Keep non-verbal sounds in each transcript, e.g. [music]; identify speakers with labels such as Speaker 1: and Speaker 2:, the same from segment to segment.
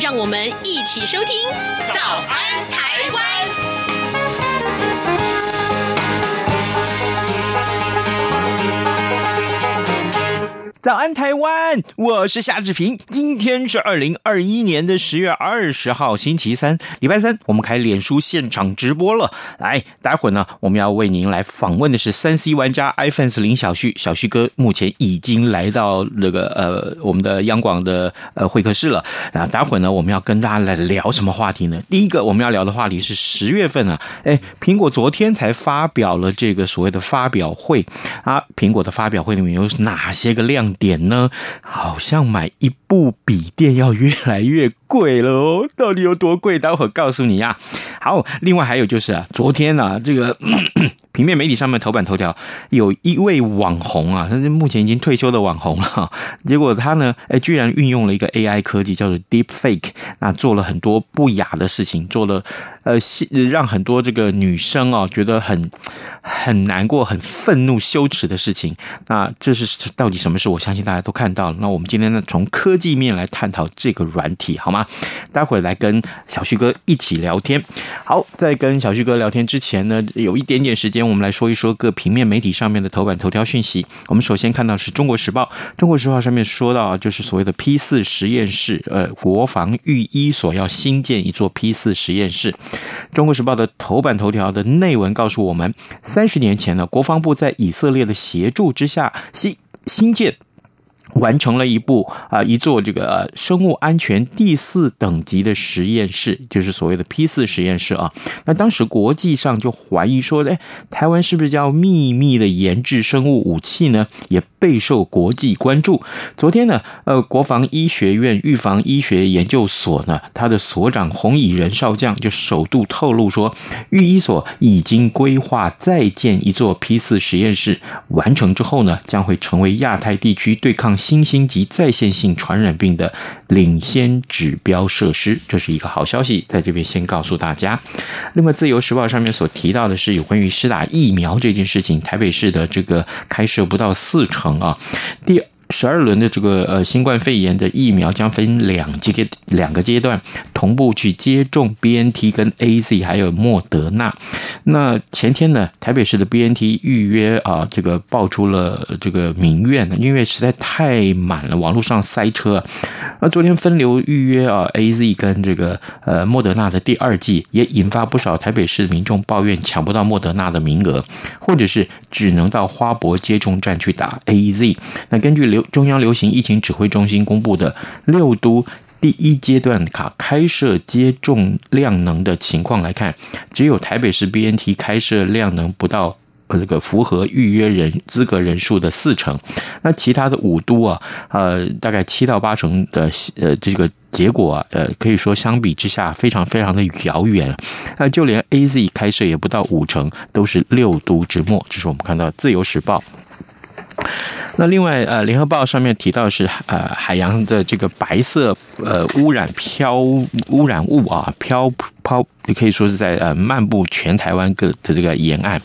Speaker 1: 让我们一起收听《早安台湾》。
Speaker 2: 早安，台湾！我是夏志平。今天是二零二一年的十月二十号，星期三，礼拜三，我们开脸书现场直播了。来，待会呢，我们要为您来访问的是三 C 玩家 iFans 林小旭，小旭哥目前已经来到那个呃我们的央广的呃会客室了。啊，待会呢，我们要跟大家来聊什么话题呢？第一个我们要聊的话题是十月份啊，哎，苹果昨天才发表了这个所谓的发表会啊，苹果的发表会里面有哪些个亮点呢？好像买一部笔电要越来越贵了哦，到底有多贵？待会告诉你呀。好，另外还有就是啊，昨天啊，这个咳 [coughs] 咳平面媒体上面头版头条有一位网红啊，他是目前已经退休的网红了，结果他呢，哎，居然运用了一个 AI 科技，叫做 Deepfake，那做了很多不雅的事情，做了呃，让很多这个女生啊觉得很很难过、很愤怒、羞耻的事情。那这是到底什么事？我相信大家都看到了。那我们今天呢，从科技面来探讨这个软体，好吗？待会来跟小旭哥一起聊天。好，在跟小旭哥聊天之前呢，有一点点时间，我们来说一说各平面媒体上面的头版头条讯息。我们首先看到是中国时报，中国时报上面说到，就是所谓的 P 四实验室，呃，国防预医所要新建一座 P 四实验室。中国时报的头版头条的内文告诉我们，三十年前呢，国防部在以色列的协助之下，新新建。完成了一部啊，一座这个生物安全第四等级的实验室，就是所谓的 P 四实验室啊。那当时国际上就怀疑说，哎，台湾是不是要秘密的研制生物武器呢？也备受国际关注。昨天呢，呃，国防医学院预防医学研究所呢，它的所长洪以仁少将就首度透露说，预医所已经规划再建一座 P 四实验室，完成之后呢，将会成为亚太地区对抗新兴及在线性传染病的领先指标设施，这是一个好消息，在这边先告诉大家。另外，《自由时报》上面所提到的是有关于施打疫苗这件事情，台北市的这个开设不到四成啊，第。十二轮的这个呃新冠肺炎的疫苗将分两阶两个阶段同步去接种 BNT 跟 AZ 还有莫德纳。那前天呢，台北市的 BNT 预约啊，这个爆出了这个民怨，因为实在太满了，网络上塞车。那昨天分流预约啊，AZ 跟这个呃莫德纳的第二剂，也引发不少台北市民众抱怨抢不到莫德纳的名额，或者是只能到花博接种站去打 AZ。那根据流中央流行疫情指挥中心公布的六都第一阶段卡开设接种量能的情况来看，只有台北市 BNT 开设量能不到呃这个符合预约人资格人数的四成，那其他的五都啊，呃大概七到八成的呃这个结果啊，呃可以说相比之下非常非常的遥远，那就连 AZ 开设也不到五成，都是六都之末，这是我们看到自由时报。那另外，呃，联合报上面提到是，呃，海洋的这个白色呃污染漂污染物啊，漂抛，也可以说是在呃漫步全台湾各的这个沿岸。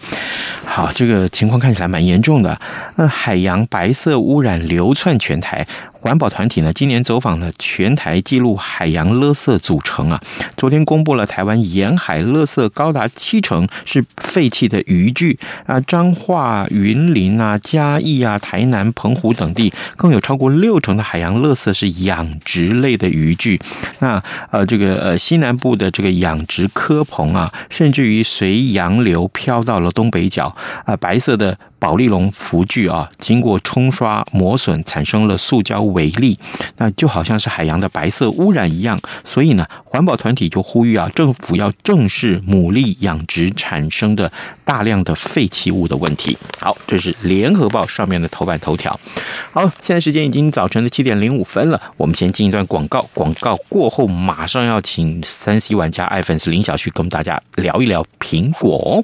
Speaker 2: 好，这个情况看起来蛮严重的。那海洋白色污染流窜全台。环保团体呢，今年走访了全台，记录海洋垃圾组成啊。昨天公布了台湾沿海垃圾高达七成是废弃的渔具啊，彰化、云林啊、嘉义啊、台南、澎湖等地更有超过六成的海洋垃圾是养殖类的渔具。那呃，这个呃西南部的这个养养殖科棚啊，甚至于随洋流飘到了东北角啊，白色的。宝丽龙辅具啊，经过冲刷磨损，产生了塑胶微粒，那就好像是海洋的白色污染一样。所以呢，环保团体就呼吁啊，政府要正视牡蛎养殖产生的大量的废弃物的问题。好，这是联合报上面的头版头条。好，现在时间已经早晨的七点零五分了，我们先进一段广告，广告过后马上要请三 C 玩家爱粉丝林小旭跟大家聊一聊苹果。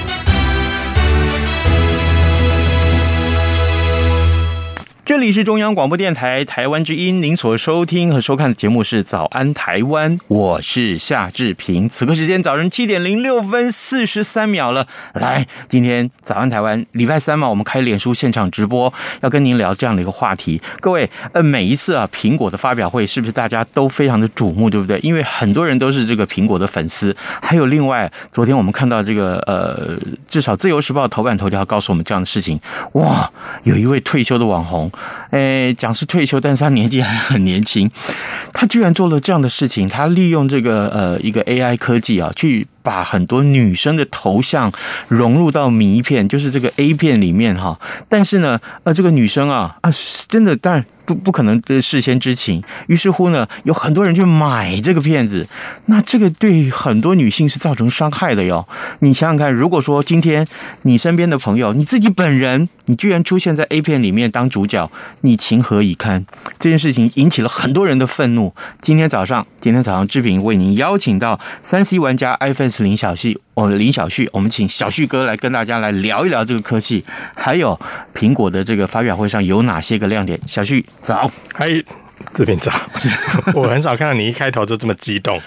Speaker 2: 这里是中央广播电台台湾之音，您所收听和收看的节目是《早安台湾》，我是夏志平。此刻时间早晨七点零六分四十三秒了。来，今天《早安台湾》礼拜三嘛，我们开脸书现场直播，要跟您聊这样的一个话题。各位，呃，每一次啊，苹果的发表会是不是大家都非常的瞩目，对不对？因为很多人都是这个苹果的粉丝。还有另外，昨天我们看到这个呃，至少《自由时报》头版头条告诉我们这样的事情，哇，有一位退休的网红。诶，讲是退休，但是他年纪还很年轻，他居然做了这样的事情。他利用这个呃一个 AI 科技啊，去把很多女生的头像融入到迷片，就是这个 A 片里面哈。但是呢，呃，这个女生啊啊，真的当然。不不可能事先知情，于是乎呢，有很多人去买这个片子，那这个对很多女性是造成伤害的哟。你想想看，如果说今天你身边的朋友，你自己本人，你居然出现在 A 片里面当主角，你情何以堪？这件事情引起了很多人的愤怒。今天早上，今天早上志平为您邀请到三 C 玩家 iPhone 林小旭。我林小旭，我们请小旭哥来跟大家来聊一聊这个科技，还有苹果的这个发表会上有哪些个亮点。小旭早，
Speaker 3: 嗨，这边早。我很少看到你一开头就这么激动，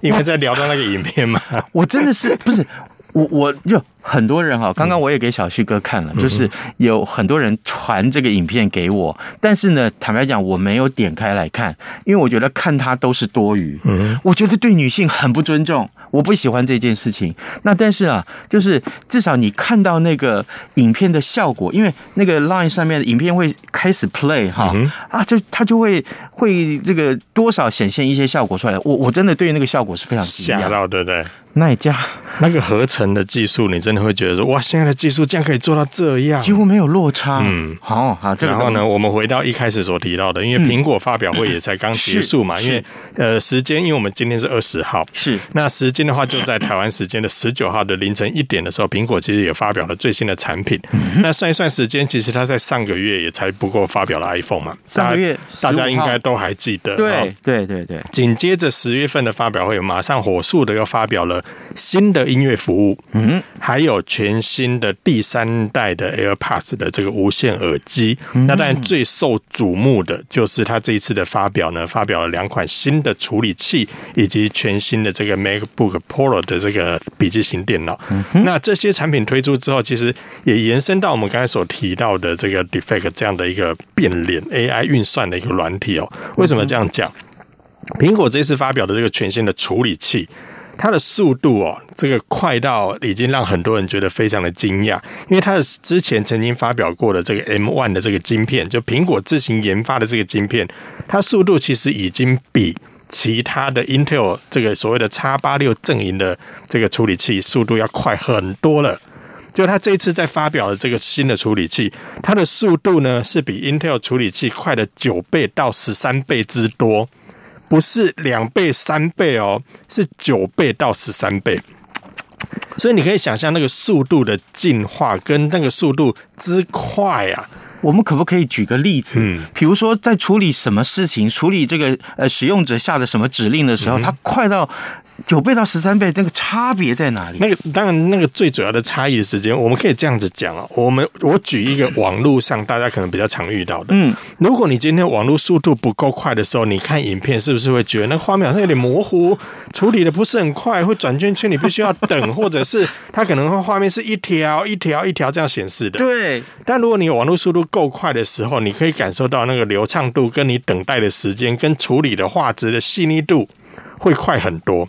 Speaker 3: 因为在聊到那个影片嘛。
Speaker 2: 我真的是不是我我就。很多人哈，刚刚我也给小旭哥看了，就是有很多人传这个影片给我，但是呢，坦白讲，我没有点开来看，因为我觉得看它都是多余，嗯，我觉得对女性很不尊重，我不喜欢这件事情。那但是啊，就是至少你看到那个影片的效果，因为那个 Line 上面的影片会开始 play 哈，啊，就它就会会这个多少显现一些效果出来。我我真的对于那个效果是非常
Speaker 3: 吓到，对不对？
Speaker 2: 那一家
Speaker 3: 那个合成的技术，你真的会觉得说哇，现在的技术竟然可以做到这样，
Speaker 2: 几乎没有落差。
Speaker 3: 嗯，
Speaker 2: 好好。
Speaker 3: 然后呢，我们回到一开始所提到的，因为苹果发表会也才刚结束嘛，因为呃时间，因为我们今天是二十号，
Speaker 2: 是
Speaker 3: 那时间的话，就在台湾时间的十九号的凌晨一点的时候，苹果其实也发表了最新的产品。那算一算时间，其实它在上个月也才不过发表了 iPhone 嘛，
Speaker 2: 上个月
Speaker 3: 大家应该都还记得。
Speaker 2: 对对对对。
Speaker 3: 紧接着十月份的发表会，马上火速的又发表了新的。的音乐服务，嗯，还有全新的第三代的 AirPods 的这个无线耳机，那当然最受瞩目的就是它这一次的发表呢，发表了两款新的处理器，以及全新的这个 MacBook Pro 的这个笔记型电脑。那这些产品推出之后，其实也延伸到我们刚才所提到的这个 Deepfake 这样的一个变脸 AI 运算的一个软体哦。为什么这样讲？苹果这次发表的这个全新的处理器。它的速度哦，这个快到已经让很多人觉得非常的惊讶，因为它的之前曾经发表过的这个 M one 的这个晶片，就苹果自行研发的这个晶片，它速度其实已经比其他的 Intel 这个所谓的 X 八六阵营的这个处理器速度要快很多了。就它这一次在发表的这个新的处理器，它的速度呢是比 Intel 处理器快了九倍到十三倍之多，不是两倍三倍哦，是九倍到十三倍。所以你可以想象那个速度的进化跟那个速度之快啊。
Speaker 2: 我们可不可以举个例子？嗯，比如说在处理什么事情，处理这个呃使用者下的什么指令的时候，它快到九倍到十三倍，那个差别在哪里？
Speaker 3: 那个当然，那个最主要的差异的时间，我们可以这样子讲啊。我们我举一个网络上大家可能比较常遇到的，嗯，如果你今天网络速度不够快的时候，你看影片是不是会觉得那画面好像有点模糊，处理的不是很快，会转圈圈，你必须要等，或者是它可能画面是一条一条一条这样显示的。
Speaker 2: 对，
Speaker 3: 但如果你网络速度够快的时候，你可以感受到那个流畅度，跟你等待的时间，跟处理的画质的细腻度会快很多。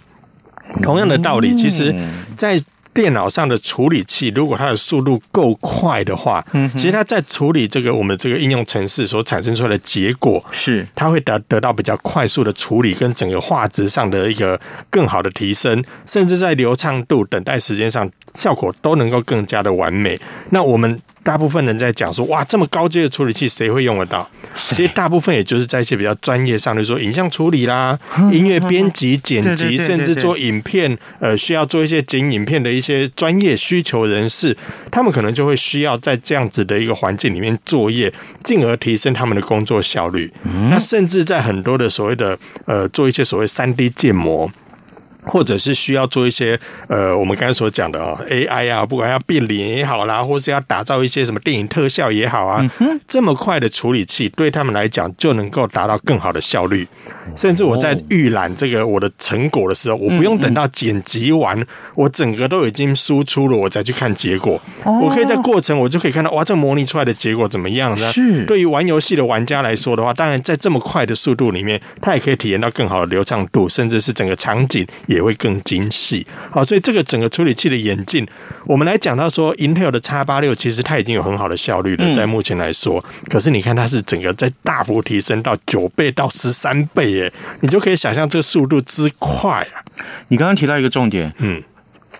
Speaker 3: 同样的道理，其实，在电脑上的处理器，如果它的速度够快的话，其实它在处理这个我们这个应用程式所产生出来的结果，是它会得得到比较快速的处理，跟整个画质上的一个更好的提升，甚至在流畅度、等待时间上，效果都能够更加的完美。那我们。大部分人在讲说，哇，这么高阶的处理器谁会用得到？其实大部分也就是在一些比较专业上，比如说影像处理啦、[laughs] 音乐编辑、剪辑，甚至做影片，呃，需要做一些剪影片的一些专业需求人士，他们可能就会需要在这样子的一个环境里面作业，进而提升他们的工作效率。那甚至在很多的所谓的呃，做一些所谓三 D 建模。或者是需要做一些呃，我们刚才所讲的哦，AI 啊，不管要变脸也好啦，或是要打造一些什么电影特效也好啊，这么快的处理器对他们来讲就能够达到更好的效率。甚至我在预览这个我的成果的时候，我不用等到剪辑完，我整个都已经输出了，我再去看结果。我可以在过程我就可以看到，哇，这模拟出来的结果怎么样呢？是。对于玩游戏的玩家来说的话，当然在这么快的速度里面，他也可以体验到更好的流畅度，甚至是整个场景。也会更精细，好，所以这个整个处理器的演进，我们来讲到说，Intel 的 X 八六其实它已经有很好的效率了，在目前来说，可是你看它是整个在大幅提升到九倍到十三倍，耶，你就可以想象这个速度之快啊！
Speaker 2: 你刚刚提到一个重点，嗯，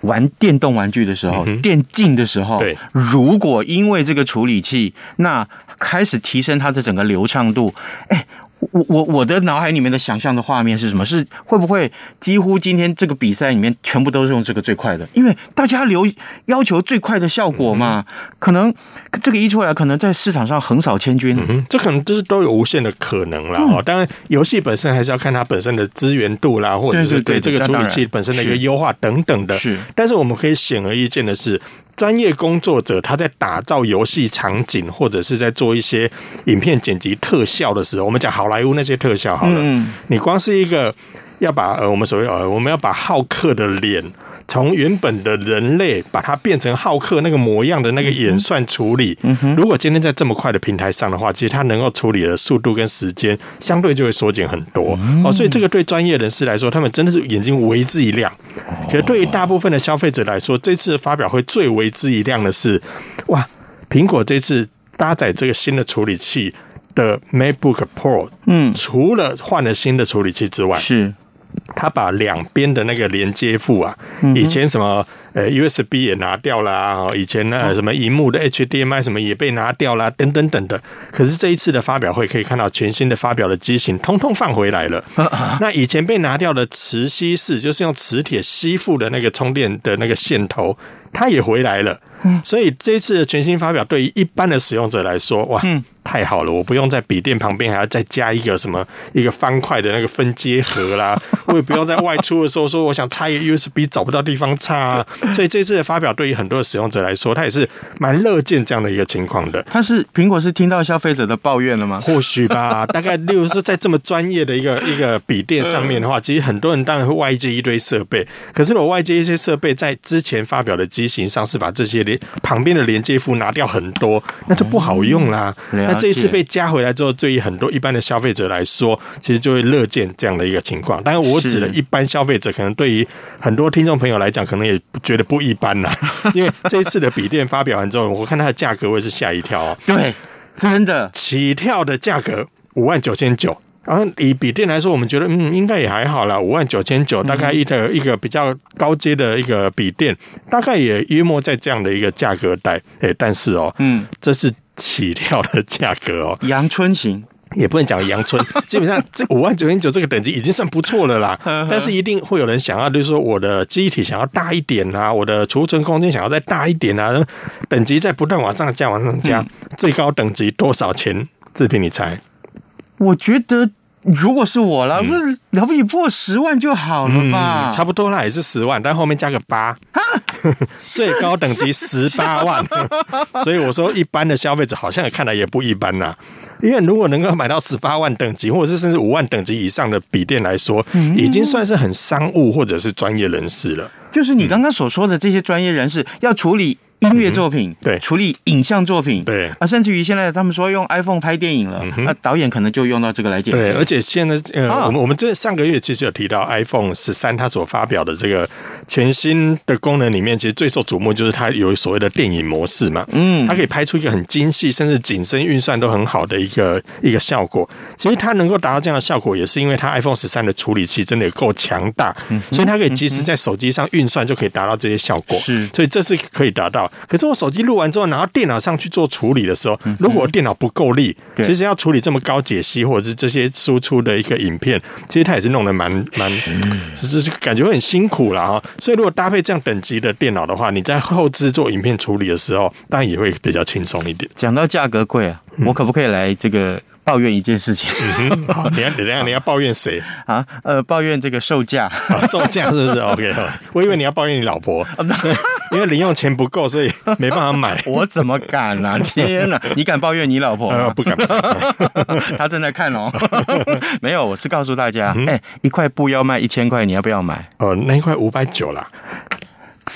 Speaker 2: 玩电动玩具的时候，电竞的时候，对，如果因为这个处理器，那开始提升它的整个流畅度，哎。我我我的脑海里面的想象的画面是什么？是会不会几乎今天这个比赛里面全部都是用这个最快的？因为大家留要求最快的效果嘛，可能这个一出来，可能在市场上横扫千军。
Speaker 3: 嗯，这可能就是都有无限的可能了哦。当然，游戏本身还是要看它本身的资源度啦，或者是对这个处理器本身的一个优化等等的。是，但是我们可以显而易见的是。专业工作者他在打造游戏场景，或者是在做一些影片剪辑特效的时候，我们讲好莱坞那些特效好了，嗯，你光是一个要把呃我们所谓呃我们要把浩克的脸。从原本的人类把它变成浩克那个模样的那个演算处理，如果今天在这么快的平台上的话，其实它能够处理的速度跟时间相对就会缩减很多哦。所以这个对专业人士来说，他们真的是眼睛为之一亮。其实对于大部分的消费者来说，这次的发表会最为之一亮的是，哇，苹果这次搭载这个新的处理器的 MacBook Pro，嗯，除了换了新的处理器之外，是。他把两边的那个连接副啊，以前什么呃 USB 也拿掉了啊，以前那什么荧幕的 HDMI 什么也被拿掉了等等等的。可是这一次的发表会可以看到全新的发表的机型通通放回来了。那以前被拿掉的磁吸式，就是用磁铁吸附的那个充电的那个线头，它也回来了。所以这次的全新发表对于一般的使用者来说，哇！太好了，我不用在笔电旁边还要再加一个什么一个方块的那个分接盒啦，[laughs] 我也不用在外出的时候说我想插一个 USB 找不到地方插啊。所以这次的发表对于很多的使用者来说，他也是蛮乐见这样的一个情况的。
Speaker 2: 他是苹果是听到消费者的抱怨了吗？
Speaker 3: 或许吧，[laughs] 大概例如说在这么专业的一个一个笔电上面的话，其实很多人当然会外接一堆设备，可是我外接一些设备在之前发表的机型上是把这些连旁边的连接符拿掉很多，那就不好用啦。那这一次被加回来之后，对于很多一般的消费者来说，其实就会乐见这样的一个情况。当然，我指的一般消费者，可能对于很多听众朋友来讲，可能也觉得不一般啦。[laughs] 因为这一次的笔电发表完之后，我看它的价格，我也是吓一跳哦。
Speaker 2: 对，真的，
Speaker 3: 起跳的价格五万九千九。然后以笔电来说，我们觉得嗯，应该也还好啦，五万九千九，大概一个一个比较高阶的一个笔电，大概也约莫在这样的一个价格带。哎，但是哦，嗯，这是起跳的价格哦，
Speaker 2: 阳春型。
Speaker 3: 也不能讲阳春，[laughs] 基本上这五万九千九这个等级已经算不错了啦。但是一定会有人想要，就是说我的机体想要大一点啊，我的储存空间想要再大一点啊，等级在不断往上加，往上加，最高等级多少钱？志平，你猜？
Speaker 2: 我觉得。如果是我了，不是了不起破十万就好了吧？
Speaker 3: 嗯、差不多啦，也是十万，但后面加个八，[laughs] 最高等级十八万。[laughs] 所以我说，一般的消费者好像也看来也不一般呐。因为如果能够买到十八万等级，或者是甚至五万等级以上的笔电来说，已经算是很商务或者是专业人士了。
Speaker 2: 就是你刚刚所说的这些专业人士要处理。音乐作品，对，处理影像作品，对啊，甚至于现在他们说用 iPhone 拍电影了，那导演可能就用到这个来解决。
Speaker 3: 对，而且现在呃，我们我们这上个月其实有提到 iPhone 十三，它所发表的这个全新的功能里面，其实最受瞩目就是它有所谓的电影模式嘛，嗯，它可以拍出一个很精细，甚至景深运算都很好的一个一个效果。其实它能够达到这样的效果，也是因为它 iPhone 十三的处理器真的够强大，所以它可以及时在手机上运算就可以达到这些效果。是，所以这是可以达到。可是我手机录完之后，拿到电脑上去做处理的时候，如果电脑不够力，其实要处理这么高解析或者是这些输出的一个影片，其实它也是弄得蛮蛮，就是感觉很辛苦了哈。所以如果搭配这样等级的电脑的话，你在后置做影片处理的时候，当然也会比较轻松一点。
Speaker 2: 讲到价格贵啊，我可不可以来这个？抱怨一件事情，
Speaker 3: 好，你要等一下，你要抱怨谁
Speaker 2: 啊？呃，抱怨这个售价，
Speaker 3: 售价是不是？[laughs] OK，我以为你要抱怨你老婆，[laughs] 因为零用钱不够，所以没办法买。[laughs]
Speaker 2: 我怎么敢啊？天哪！你敢抱怨你老婆？
Speaker 3: 呃，不敢。
Speaker 2: 他正在看哦。没有，我是告诉大家，哎，一块布要卖一千块，你要不要买？
Speaker 3: 哦，那一块五百九啦。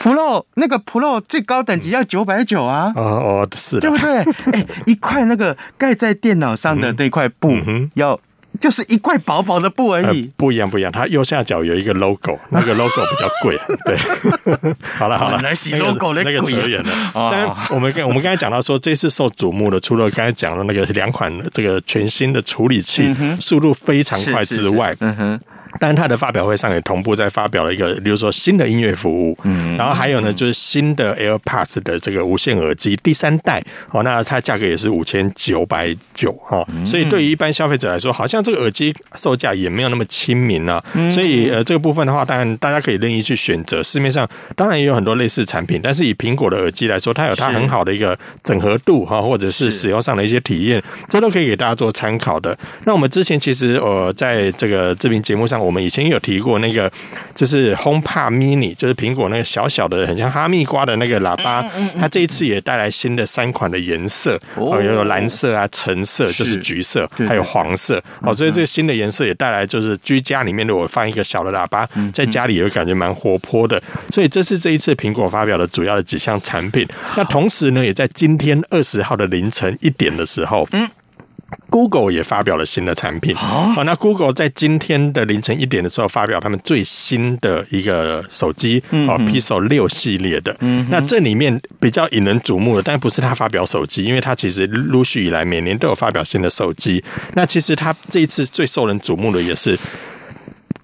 Speaker 2: Pro 那个 Pro 最高等级要九百九啊！
Speaker 3: 哦哦，是的，
Speaker 2: 对不对？[laughs] 哎，一块那个盖在电脑上的那块布，要就是一块薄薄的布而已。
Speaker 3: 不一样，不一样。它右下角有一个 logo，那个 logo 比较贵。[laughs] 对，[laughs] 好了好了，
Speaker 2: 来洗 logo 那个
Speaker 3: 扯远了。但我们刚我们刚才讲到说，这次受瞩目的，除了刚才讲的那个两款这个全新的处理器，速度非常快之外，嗯哼。但是它的发表会上也同步在发表了一个，比如说新的音乐服务，嗯，然后还有呢，就是新的 AirPods 的这个无线耳机第三代，哦，那它价格也是五千九百九，哈，所以对于一般消费者来说，好像这个耳机售价也没有那么亲民啊，所以呃，这个部分的话，当然大家可以任意去选择，市面上当然也有很多类似产品，但是以苹果的耳机来说，它有它很好的一个整合度哈，或者是使用上的一些体验，这都可以给大家做参考的。那我们之前其实呃，在这个这频节目上。我们以前有提过那个，就是 HomePod Mini，就是苹果那个小小的、很像哈密瓜的那个喇叭。它这一次也带来新的三款的颜色，哦，有蓝色啊、橙色，就是橘色，还有黄色。哦，所以这个新的颜色也带来，就是居家里面如果放一个小的喇叭，在家里也会感觉蛮活泼的。所以这是这一次苹果发表的主要的几项产品。那同时呢，也在今天二十号的凌晨一点的时候，嗯。Google 也发表了新的产品。好，那 Google 在今天的凌晨一点的时候发表他们最新的一个手机，哦，Pixel 六系列的。嗯，那这里面比较引人瞩目的，但不是他发表手机，因为他其实陆续以来每年都有发表新的手机。那其实他这一次最受人瞩目的也是。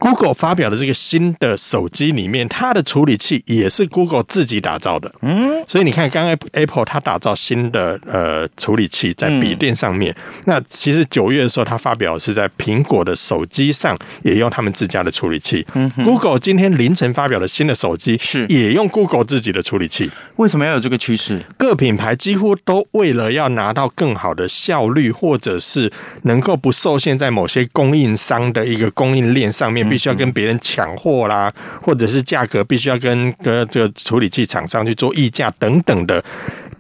Speaker 3: Google 发表的这个新的手机里面，它的处理器也是 Google 自己打造的。嗯，所以你看，刚刚 Apple 它打造新的呃处理器在笔电上面，嗯、那其实九月的时候，它发表是在苹果的手机上也用他们自家的处理器。嗯，Google 今天凌晨发表的新的手机是也用 Google 自己的处理器。
Speaker 2: 为什么要有这个趋势？
Speaker 3: 各品牌几乎都为了要拿到更好的效率，或者是能够不受限在某些供应商的一个供应链上面。必须要跟别人抢货啦，或者是价格必须要跟跟这个处理器厂商去做议价等等的。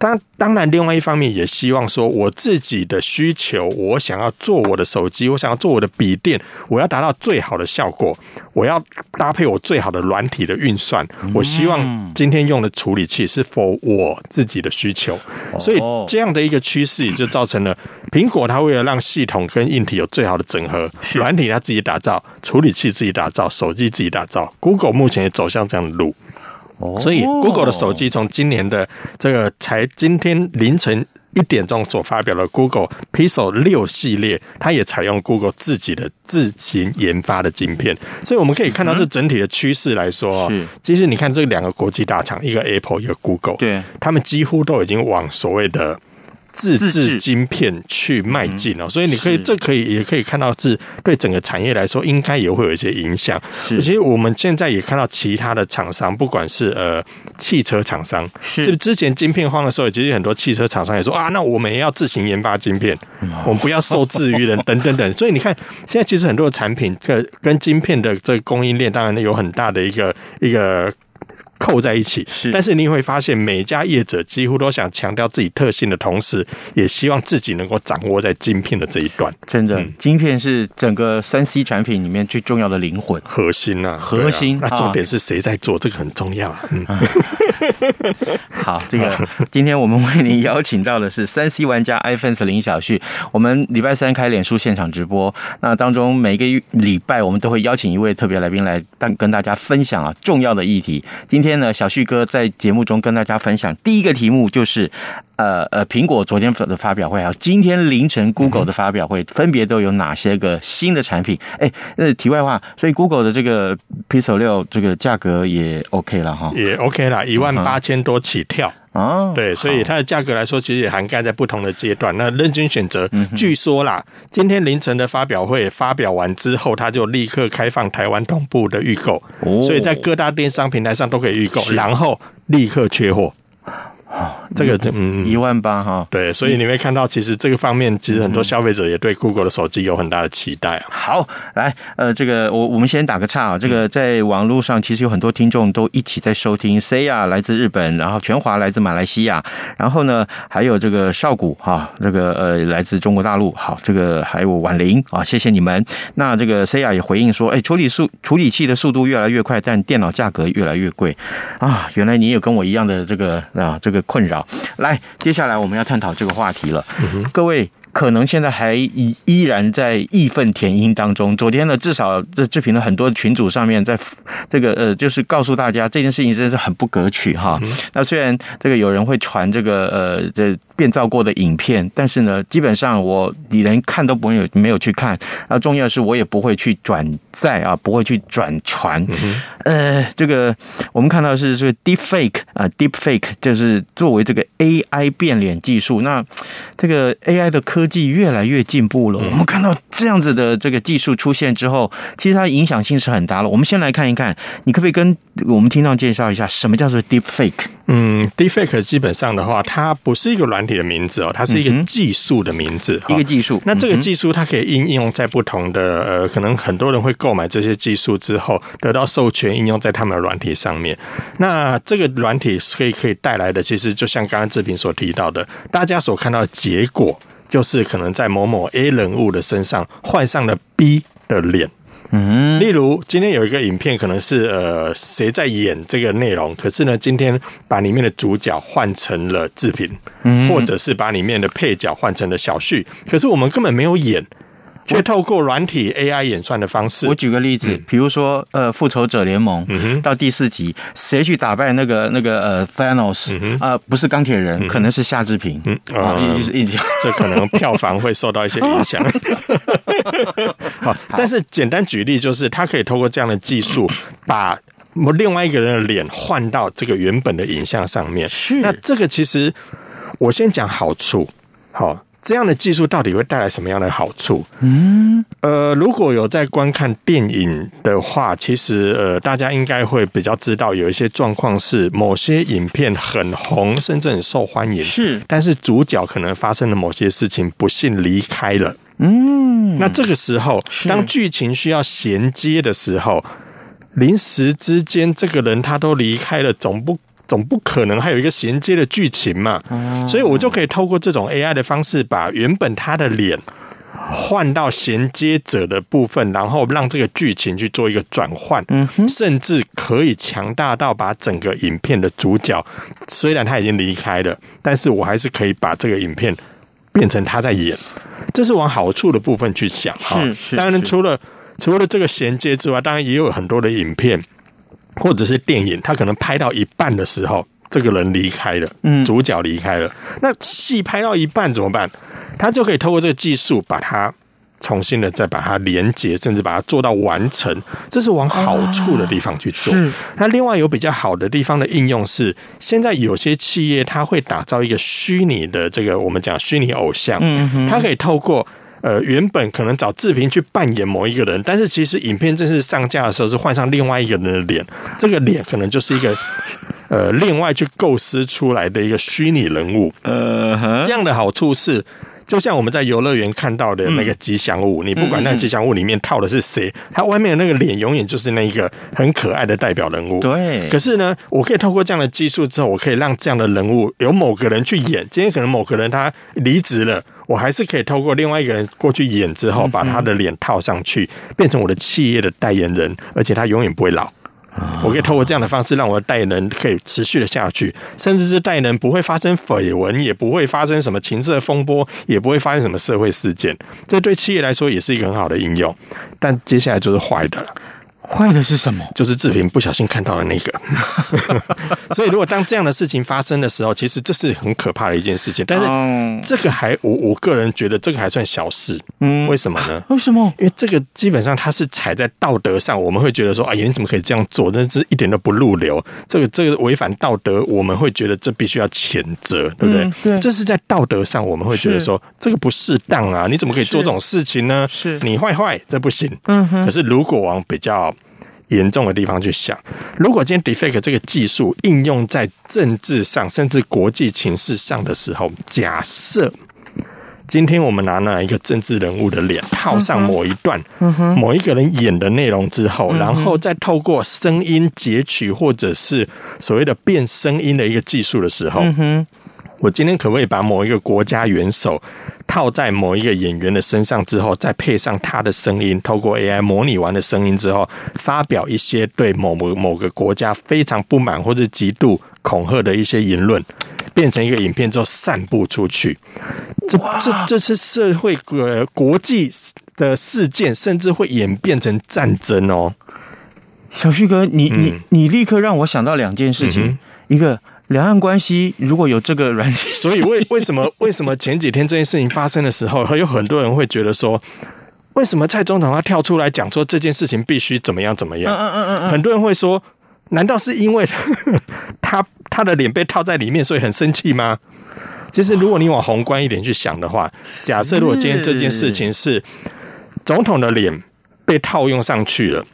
Speaker 3: 当当然，另外一方面也希望说，我自己的需求，我想要做我的手机，我想要做我的笔电，我要达到最好的效果，我要搭配我最好的软体的运算。我希望今天用的处理器是 for 我自己的需求，所以这样的一个趋势也就造成了苹果它为了让系统跟硬体有最好的整合，软体它自己打造，处理器自己打造，手机自己打造。Google 目前也走向这样的路。所以，Google 的手机从今年的这个才今天凌晨一点钟所发表的 Google Pixel 六系列，它也采用 Google 自己的自行研发的晶片，所以我们可以看到这整体的趋势来说，
Speaker 2: 是
Speaker 3: 其实你看这两个国际大厂，一个 Apple，一个 Google，
Speaker 2: 对，
Speaker 3: 他们几乎都已经往所谓的。自制晶片去迈进哦，所以你可以，这可以也可以看到，是对整个产业来说，应该也会有一些影响。其实我们现在也看到其他的厂商，不管是呃汽车厂商，是之前晶片荒的时候，其实很多汽车厂商也说啊，那我们也要自行研发晶片，我们不要受制于人等等等。[laughs] 所以你看，现在其实很多的产品，这跟晶片的这个供应链，当然有很大的一个一个。扣在一起，是，但是你会发现，每家业者几乎都想强调自己特性的同时，也希望自己能够掌握在晶片的这一段。
Speaker 2: 真的，嗯、晶片是整个三 C 产品里面最重要的灵魂、
Speaker 3: 核心啊，
Speaker 2: 核心。
Speaker 3: 啊、那重点是谁在做？这个很重要啊。嗯、[laughs]
Speaker 2: 好，这个 [laughs] 今天我们为您邀请到的是三 C 玩家 iFans 林小旭。我们礼拜三开脸书现场直播，那当中每个礼拜我们都会邀请一位特别来宾来跟大家分享啊重要的议题。今天。今天呢，小旭哥在节目中跟大家分享第一个题目就是，呃呃，苹果昨天的发表会，啊今天凌晨 Google 的发表会，分别都有哪些个新的产品？哎，那题外话，所以 Google 的这个 Pixel 六这个价格也 OK 了哈，
Speaker 3: 也 OK 了，一万八千多起跳。
Speaker 2: 哦，
Speaker 3: 对，所以它的价格来说，其实也涵盖在不同的阶段。那任君选择，据说啦，今天凌晨的发表会发表完之后，它就立刻开放台湾同步的预购，所以在各大电商平台上都可以预购，然后立刻缺货。[laughs] 这个嗯，
Speaker 2: 一万八哈，
Speaker 3: 对，所以你会看到，其实这个方面，其实很多消费者也对 Google 的手机有很大的期待啊。
Speaker 2: 好，来，呃，这个我我们先打个岔啊。这个在网络上，其实有很多听众都一起在收听。Saya 来自日本，然后全华来自马来西亚，然后呢，还有这个少谷哈，这个呃来自中国大陆。好，这个还有婉玲啊，谢谢你们。那这个 Saya 也回应说，哎，处理速处理器的速度越来越快，但电脑价格越来越贵啊。原来你有跟我一样的这个啊这个困扰。来，接下来我们要探讨这个话题了，各位。可能现在还依依然在义愤填膺当中。昨天呢，至少这视频的很多群组上面，在这个呃，就是告诉大家这件事情真的是很不可取哈。那虽然这个有人会传这个呃这变造过的影片，但是呢，基本上我你连看都不会有没有去看。那重要的是，我也不会去转载啊，不会去转传。呃，这个我们看到的是这个 Deepfake 啊，Deepfake 就是作为这个 AI 变脸技术。那这个 AI 的科科技越来越进步了，我们看到这样子的这个技术出现之后，其实它影响性是很大了。我们先来看一看，你可不可以跟我们听众介绍一下什么叫做 Deepfake？
Speaker 3: 嗯，Deepfake 基本上的话，它不是一个软体的名字哦，它是一个技术的名字，
Speaker 2: 一个技术。
Speaker 3: 那这个技术它可以应用在不同的呃，可能很多人会购买这些技术之后，得到授权应用在他们的软体上面。那这个软体可以可以带来的，其实就像刚刚志平所提到的，大家所看到的结果。就是可能在某某 A 人物的身上换上了 B 的脸，嗯，例如今天有一个影片，可能是呃谁在演这个内容，可是呢，今天把里面的主角换成了志平，嗯，或者是把里面的配角换成了小旭，可是我们根本没有演。却透过软体 AI 演算的方式，
Speaker 2: 我举个例子，比如说呃，复仇者联盟到第四集，谁去打败那个那个呃 Thanos 啊？不是钢铁人，可能是夏志平。嗯啊，一一
Speaker 3: 这可能票房会受到一些影响。[laughs] 好，但是简单举例就是，他可以透过这样的技术，把另外一个人的脸换到这个原本的影像上面。是，那这个其实我先讲好处，好。这样的技术到底会带来什么样的好处？嗯，呃，如果有在观看电影的话，其实呃，大家应该会比较知道有一些状况是某些影片很红，甚至很受欢迎，是，但是主角可能发生了某些事情，不幸离开了。嗯，那这个时候，当剧情需要衔接的时候，临时之间这个人他都离开了，总不。总不可能还有一个衔接的剧情嘛？所以我就可以透过这种 AI 的方式，把原本他的脸换到衔接者的部分，然后让这个剧情去做一个转换。甚至可以强大到把整个影片的主角，虽然他已经离开了，但是我还是可以把这个影片变成他在演。这是往好处的部分去想哈。当然，除了除了这个衔接之外，当然也有很多的影片。或者是电影，他可能拍到一半的时候，这个人离开了，嗯，主角离开了，那戏拍到一半怎么办？他就可以透过这个技术把它。重新的再把它连接，甚至把它做到完成，这是往好处的地方去做。那另外有比较好的地方的应用是，现在有些企业它会打造一个虚拟的这个我们讲虚拟偶像，嗯它可以透过呃原本可能找志平去扮演某一个人，但是其实影片正式上架的时候是换上另外一个人的脸，这个脸可能就是一个呃另外去构思出来的一个虚拟人物。呃，这样的好处是。就像我们在游乐园看到的那个吉祥物，你不管那个吉祥物里面套的是谁，它外面的那个脸永远就是那一个很可爱的代表人物。对。可是呢，我可以透过这样的技术之后，我可以让这样的人物由某个人去演。今天可能某个人他离职了，我还是可以透过另外一个人过去演之后，把他的脸套上去，变成我的企业的代言人，而且他永远不会老。我可以透过这样的方式，让我的代言人可以持续的下去，甚至是代言人不会发生绯闻，也不会发生什么情色风波，也不会发生什么社会事件。这对企业来说也是一个很好的应用。但接下来就是坏的了。
Speaker 2: 坏的是什么？
Speaker 3: 就是志平不小心看到了那个。[laughs] 所以，如果当这样的事情发生的时候，其实这是很可怕的一件事情。但是，这个还我我个人觉得这个还算小事。嗯，为什么呢？
Speaker 2: 为什么？
Speaker 3: 因为这个基本上它是踩在道德上，我们会觉得说，哎呀，你怎么可以这样做？那是一点都不入流。这个这个违反道德，我们会觉得这必须要谴责，对不对？嗯、对。这是在道德上，我们会觉得说这个不适当啊！你怎么可以做这种事情呢？是你坏坏，这不行。嗯哼。可是如果往比较严重的地方去想，如果今天 Deepfake 这个技术应用在政治上，甚至国际情势上的时候，假设今天我们拿了一个政治人物的脸套上某一段、某一个人演的内容之后，然后再透过声音截取或者是所谓的变声音的一个技术的时候，我今天可不可以把某一个国家元首套在某一个演员的身上之后，再配上他的声音，透过 AI 模拟完的声音之后，发表一些对某某某个国家非常不满或者极度恐吓的一些言论，变成一个影片之后散布出去？这这这是社会呃国际的事件，甚至会演变成战争哦。
Speaker 2: 小旭哥，你你你立刻让我想到两件事情，嗯、一个。两岸关系如果有这个软件，[laughs]
Speaker 3: 所以为 [laughs] 为什么为什么前几天这件事情发生的时候，还有很多人会觉得说，为什么蔡总统他跳出来讲说这件事情必须怎么样怎么样？嗯嗯嗯嗯，很多人会说，难道是因为 [laughs] 他他的脸被套在里面，所以很生气吗？其实如果你往宏观一点去想的话，假设如果今天这件事情是总统的脸被套用上去了。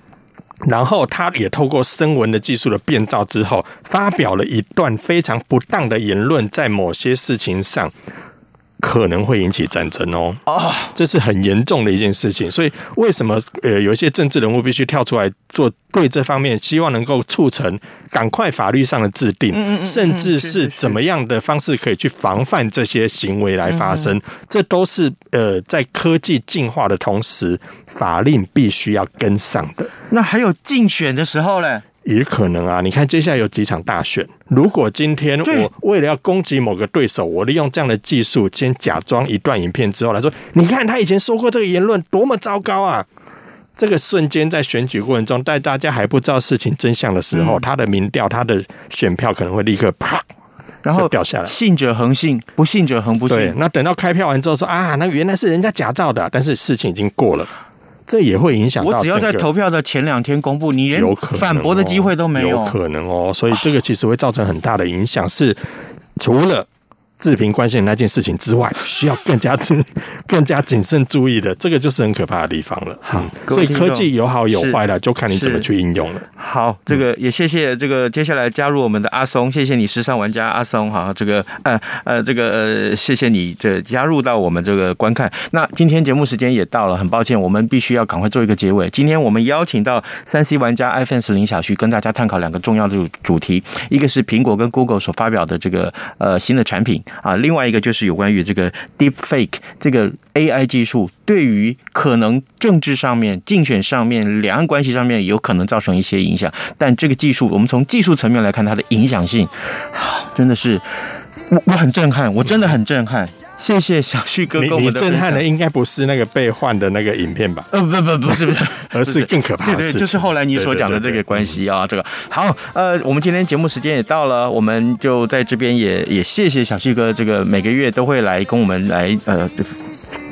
Speaker 3: 然后他也透过声纹的技术的变造之后，发表了一段非常不当的言论，在某些事情上。可能会引起战争哦，啊，这是很严重的一件事情。所以为什么呃有一些政治人物必须跳出来做对这方面，希望能够促成赶快法律上的制定，甚至是怎么样的方式可以去防范这些行为来发生？这都是呃在科技进化的同时，法令必须要跟上的。
Speaker 2: 那还有竞选的时候呢？
Speaker 3: 也可能啊，你看接下来有几场大选，如果今天我为了要攻击某个对手，我利用这样的技术，先假装一段影片之后来说，你看他以前说过这个言论多么糟糕啊！这个瞬间在选举过程中，在大家还不知道事情真相的时候，他的民调、他的选票可能会立刻啪，然后掉下来。
Speaker 2: 信者恒信，不信者恒不信。
Speaker 3: 对，那等到开票完之后说啊，那原来是人家假造的，但是事情已经过了。这也会影响到。
Speaker 2: 我只要在投票的前两天公布，你连反驳的机会都没有。
Speaker 3: 有可能哦，所以这个其实会造成很大的影响，是除了。志平关心的那件事情之外，[laughs] 需要更加谨、[laughs] 更加谨慎注意的，这个就是很可怕的地方了。好，所以科技有好有坏的，就看你怎么去应用了。
Speaker 2: 好，这个也谢谢这个接下来加入我们的阿松，谢谢你时尚玩家阿松哈，这个呃呃这个呃谢谢你这加入到我们这个观看。那今天节目时间也到了，很抱歉，我们必须要赶快做一个结尾。今天我们邀请到三 C 玩家 iPhone 十林小旭跟大家探讨两个重要的主题，一个是苹果跟 Google 所发表的这个呃新的产品。啊，另外一个就是有关于这个 Deepfake 这个 AI 技术，对于可能政治上面、竞选上面、两岸关系上面有可能造成一些影响。但这个技术，我们从技术层面来看，它的影响性，真的是我我很震撼，我真的很震撼。谢谢小旭哥
Speaker 3: 你
Speaker 2: 跟我们的
Speaker 3: 你震撼的应该不是那个被换的那个影片吧？
Speaker 2: 呃，不不不是不是，[laughs]
Speaker 3: 而是更可怕的
Speaker 2: 对对，就是后来你所讲的这个关系啊，这个好，呃，我们今天节目时间也到了，我们就在这边也也谢谢小旭哥，这个每个月都会来跟我们来呃。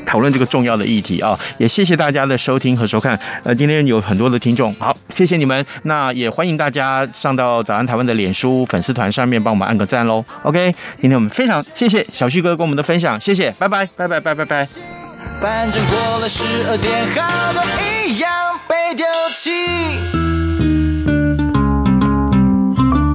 Speaker 2: 讨论这个重要的议题啊，也谢谢大家的收听和收看。呃，今天有很多的听众，好，谢谢你们。那也欢迎大家上到早安台湾的脸书粉丝团上面帮我们按个赞喽。OK，今天我们非常谢谢小旭哥跟我们的分享，谢谢，拜拜，拜拜，拜拜，拜。
Speaker 4: 反正过了十二点，好多一样被丢弃。